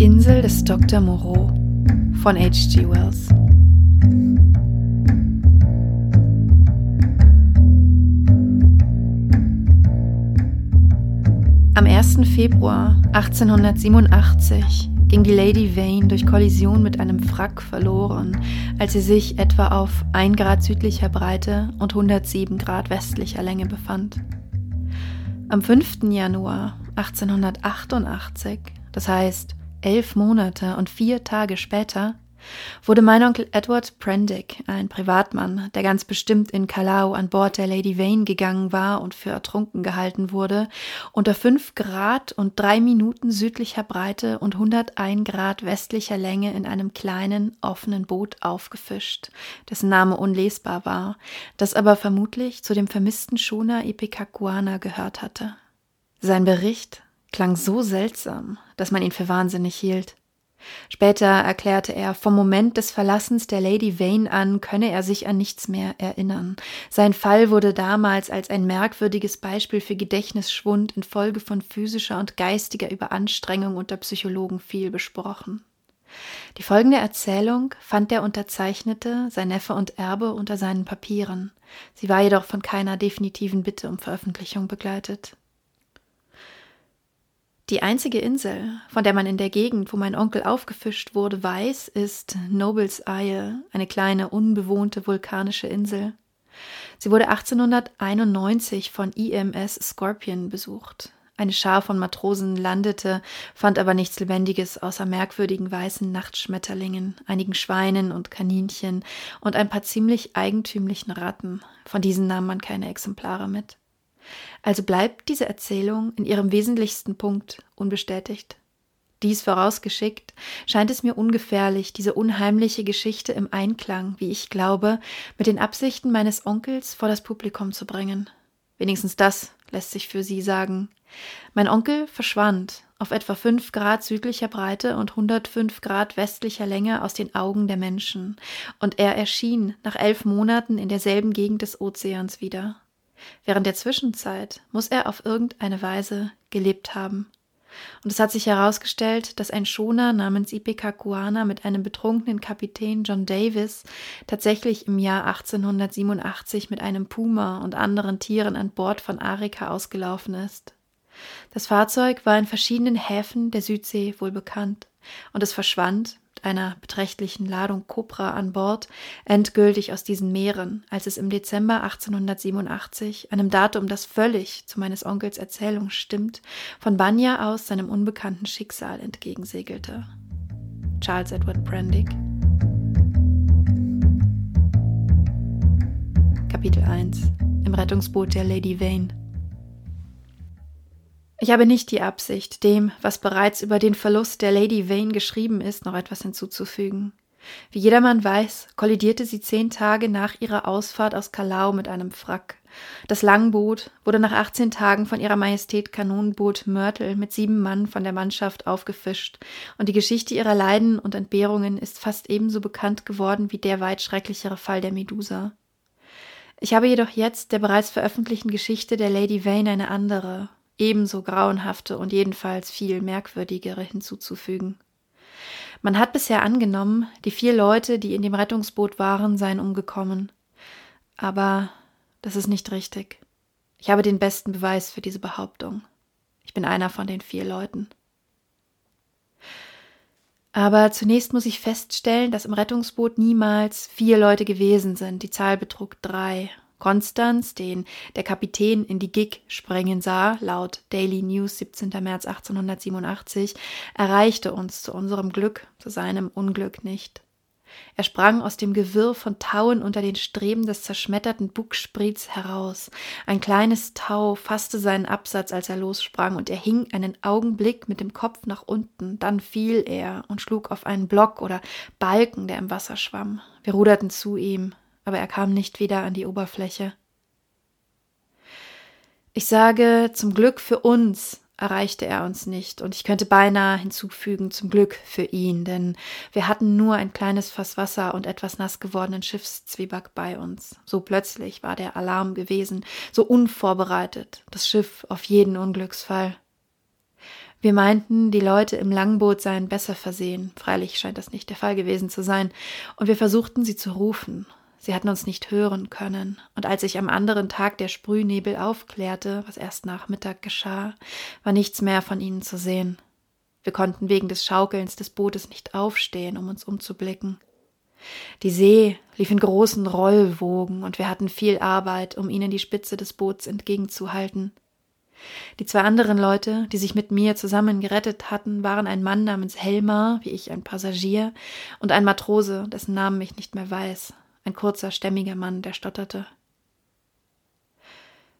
Insel des Dr. Moreau von H.G. Wells. Am 1. Februar 1887 ging die Lady Vane durch Kollision mit einem Wrack verloren, als sie sich etwa auf 1 Grad südlicher Breite und 107 Grad westlicher Länge befand. Am 5. Januar 1888, das heißt elf Monate und vier Tage später, wurde mein Onkel Edward Prendick, ein Privatmann, der ganz bestimmt in Kalau an Bord der Lady Vane gegangen war und für ertrunken gehalten wurde, unter fünf Grad und drei Minuten südlicher Breite und 101 Grad westlicher Länge in einem kleinen, offenen Boot aufgefischt, dessen Name unlesbar war, das aber vermutlich zu dem vermissten Schoner Ipecacuana gehört hatte. Sein Bericht klang so seltsam, dass man ihn für wahnsinnig hielt. Später erklärte er, vom Moment des Verlassens der Lady Vane an könne er sich an nichts mehr erinnern. Sein Fall wurde damals als ein merkwürdiges Beispiel für Gedächtnisschwund infolge von physischer und geistiger Überanstrengung unter Psychologen viel besprochen. Die folgende Erzählung fand der Unterzeichnete, sein Neffe und Erbe, unter seinen Papieren. Sie war jedoch von keiner definitiven Bitte um Veröffentlichung begleitet. Die einzige Insel, von der man in der Gegend, wo mein Onkel aufgefischt wurde, weiß, ist Nobles Isle, eine kleine unbewohnte vulkanische Insel. Sie wurde 1891 von IMS Scorpion besucht. Eine Schar von Matrosen landete, fand aber nichts Lebendiges außer merkwürdigen weißen Nachtschmetterlingen, einigen Schweinen und Kaninchen und ein paar ziemlich eigentümlichen Ratten. Von diesen nahm man keine Exemplare mit. Also bleibt diese Erzählung in ihrem wesentlichsten Punkt unbestätigt. Dies vorausgeschickt, scheint es mir ungefährlich, diese unheimliche Geschichte im Einklang, wie ich glaube, mit den Absichten meines Onkels vor das Publikum zu bringen. Wenigstens das lässt sich für sie sagen. Mein Onkel verschwand auf etwa fünf Grad südlicher Breite und 105 Grad westlicher Länge aus den Augen der Menschen, und er erschien nach elf Monaten in derselben Gegend des Ozeans wieder. Während der Zwischenzeit muss er auf irgendeine Weise gelebt haben. Und es hat sich herausgestellt, dass ein Schoner namens Ipecacuana mit einem betrunkenen Kapitän John Davis tatsächlich im Jahr 1887 mit einem Puma und anderen Tieren an Bord von Arica ausgelaufen ist. Das Fahrzeug war in verschiedenen Häfen der Südsee wohl bekannt und es verschwand einer beträchtlichen Ladung Kopra an Bord endgültig aus diesen Meeren, als es im Dezember 1887, einem Datum, das völlig zu meines Onkels Erzählung stimmt, von Banya aus seinem unbekannten Schicksal entgegensegelte. Charles Edward Prendick. Kapitel 1 Im Rettungsboot der Lady Vane ich habe nicht die Absicht, dem, was bereits über den Verlust der Lady Vane geschrieben ist, noch etwas hinzuzufügen. Wie jedermann weiß, kollidierte sie zehn Tage nach ihrer Ausfahrt aus Kalau mit einem Wrack. Das Langboot wurde nach 18 Tagen von ihrer Majestät Kanonenboot Mörtel mit sieben Mann von der Mannschaft aufgefischt, und die Geschichte ihrer Leiden und Entbehrungen ist fast ebenso bekannt geworden wie der weit schrecklichere Fall der Medusa. Ich habe jedoch jetzt der bereits veröffentlichten Geschichte der Lady Vane eine andere, ebenso grauenhafte und jedenfalls viel merkwürdigere hinzuzufügen. Man hat bisher angenommen, die vier Leute, die in dem Rettungsboot waren, seien umgekommen. Aber das ist nicht richtig. Ich habe den besten Beweis für diese Behauptung. Ich bin einer von den vier Leuten. Aber zunächst muss ich feststellen, dass im Rettungsboot niemals vier Leute gewesen sind. Die Zahl betrug drei. Konstanz, den der Kapitän in die Gig sprengen sah, laut Daily News 17. März 1887, erreichte uns zu unserem Glück, zu seinem Unglück nicht. Er sprang aus dem Gewirr von Tauen unter den Streben des zerschmetterten Bugspriets heraus. Ein kleines Tau fasste seinen Absatz, als er lossprang, und er hing einen Augenblick mit dem Kopf nach unten. Dann fiel er und schlug auf einen Block oder Balken, der im Wasser schwamm. Wir ruderten zu ihm aber er kam nicht wieder an die Oberfläche. Ich sage, zum Glück für uns erreichte er uns nicht, und ich könnte beinahe hinzufügen, zum Glück für ihn, denn wir hatten nur ein kleines Fass Wasser und etwas nass gewordenen Schiffszwieback bei uns. So plötzlich war der Alarm gewesen, so unvorbereitet, das Schiff auf jeden Unglücksfall. Wir meinten, die Leute im Langboot seien besser versehen. Freilich scheint das nicht der Fall gewesen zu sein. Und wir versuchten, sie zu rufen. Sie hatten uns nicht hören können. Und als sich am anderen Tag der Sprühnebel aufklärte, was erst nach Mittag geschah, war nichts mehr von ihnen zu sehen. Wir konnten wegen des Schaukelns des Bootes nicht aufstehen, um uns umzublicken. Die See lief in großen Rollwogen, und wir hatten viel Arbeit, um ihnen die Spitze des Boots entgegenzuhalten. Die zwei anderen Leute, die sich mit mir zusammen gerettet hatten, waren ein Mann namens Helmar, wie ich ein Passagier, und ein Matrose, dessen Namen ich nicht mehr weiß, ein kurzer, stämmiger Mann, der stotterte.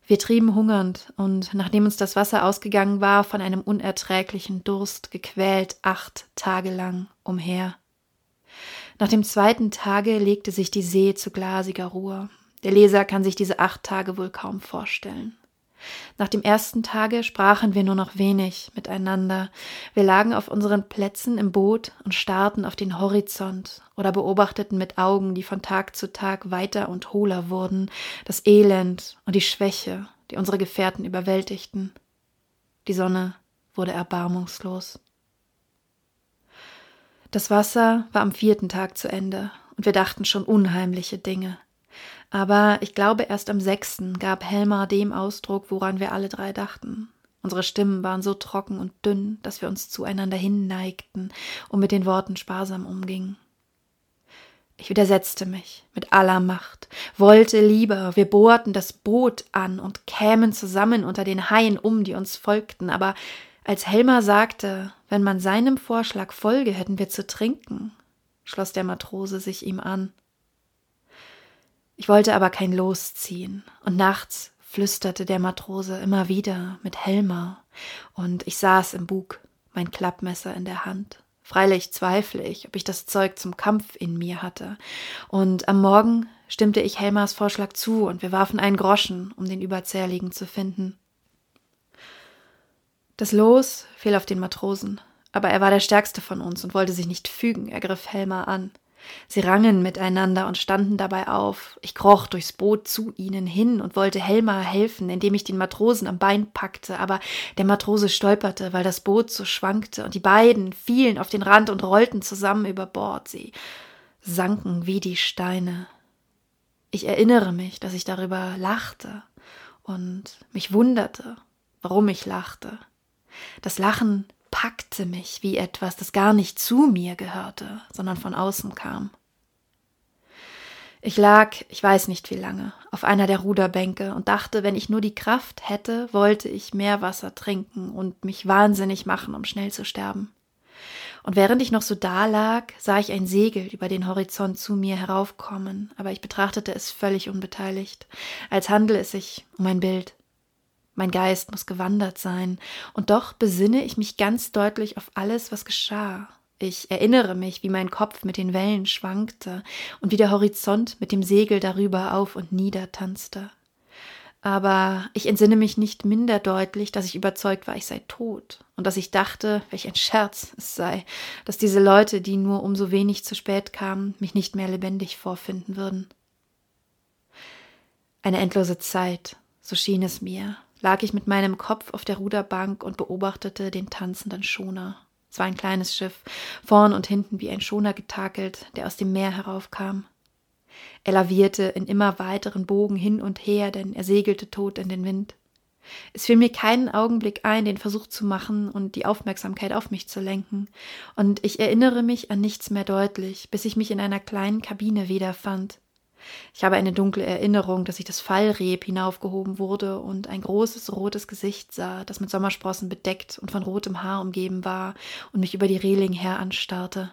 Wir trieben hungernd und nachdem uns das Wasser ausgegangen war, von einem unerträglichen Durst gequält, acht Tage lang umher. Nach dem zweiten Tage legte sich die See zu glasiger Ruhe. Der Leser kann sich diese acht Tage wohl kaum vorstellen. Nach dem ersten Tage sprachen wir nur noch wenig miteinander. Wir lagen auf unseren Plätzen im Boot und starrten auf den Horizont oder beobachteten mit Augen, die von Tag zu Tag weiter und hohler wurden, das Elend und die Schwäche, die unsere Gefährten überwältigten. Die Sonne wurde erbarmungslos. Das Wasser war am vierten Tag zu Ende, und wir dachten schon unheimliche Dinge. Aber ich glaube, erst am sechsten gab Helmar dem Ausdruck, woran wir alle drei dachten. Unsere Stimmen waren so trocken und dünn, dass wir uns zueinander hinneigten und mit den Worten sparsam umgingen. Ich widersetzte mich mit aller Macht, wollte lieber, wir bohrten das Boot an und kämen zusammen unter den Haien um, die uns folgten, aber als Helmer sagte, wenn man seinem Vorschlag folge, hätten wir zu trinken, schloss der Matrose sich ihm an. Ich wollte aber kein Los ziehen, und nachts flüsterte der Matrose immer wieder mit Helmer, und ich saß im Bug, mein Klappmesser in der Hand. Freilich zweifle ich, ob ich das Zeug zum Kampf in mir hatte. Und am Morgen stimmte ich Helmers Vorschlag zu, und wir warfen einen Groschen, um den Überzähligen zu finden. Das Los fiel auf den Matrosen, aber er war der stärkste von uns und wollte sich nicht fügen, er griff Helmer an. Sie rangen miteinander und standen dabei auf. Ich kroch durchs Boot zu ihnen hin und wollte Helmar helfen, indem ich den Matrosen am Bein packte, aber der Matrose stolperte, weil das Boot so schwankte, und die beiden fielen auf den Rand und rollten zusammen über Bord. Sie sanken wie die Steine. Ich erinnere mich, dass ich darüber lachte und mich wunderte, warum ich lachte. Das Lachen packte mich wie etwas, das gar nicht zu mir gehörte, sondern von außen kam. Ich lag, ich weiß nicht wie lange, auf einer der Ruderbänke und dachte, wenn ich nur die Kraft hätte, wollte ich mehr Wasser trinken und mich wahnsinnig machen, um schnell zu sterben. Und während ich noch so da lag, sah ich ein Segel über den Horizont zu mir heraufkommen, aber ich betrachtete es völlig unbeteiligt, als handle es sich um ein Bild. Mein Geist muss gewandert sein, und doch besinne ich mich ganz deutlich auf alles, was geschah. Ich erinnere mich, wie mein Kopf mit den Wellen schwankte und wie der Horizont mit dem Segel darüber auf und nieder tanzte. Aber ich entsinne mich nicht minder deutlich, dass ich überzeugt war, ich sei tot und dass ich dachte, welch ein Scherz es sei, dass diese Leute, die nur um so wenig zu spät kamen, mich nicht mehr lebendig vorfinden würden. Eine endlose Zeit, so schien es mir, lag ich mit meinem Kopf auf der Ruderbank und beobachtete den tanzenden Schoner. Es war ein kleines Schiff, vorn und hinten wie ein Schoner getakelt, der aus dem Meer heraufkam. Er lavierte in immer weiteren Bogen hin und her, denn er segelte tot in den Wind. Es fiel mir keinen Augenblick ein, den Versuch zu machen und die Aufmerksamkeit auf mich zu lenken, und ich erinnere mich an nichts mehr deutlich, bis ich mich in einer kleinen Kabine wiederfand. Ich habe eine dunkle Erinnerung, dass ich das Fallreb hinaufgehoben wurde und ein großes rotes Gesicht sah, das mit Sommersprossen bedeckt und von rotem Haar umgeben war und mich über die Reling her anstarrte.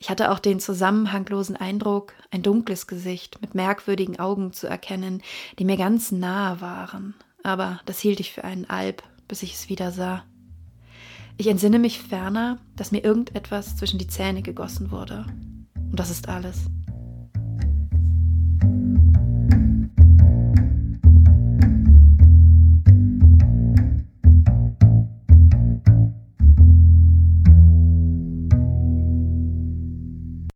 Ich hatte auch den zusammenhanglosen Eindruck, ein dunkles Gesicht mit merkwürdigen Augen zu erkennen, die mir ganz nahe waren, aber das hielt ich für einen Alb, bis ich es wieder sah. Ich entsinne mich ferner, dass mir irgendetwas zwischen die Zähne gegossen wurde. Und das ist alles.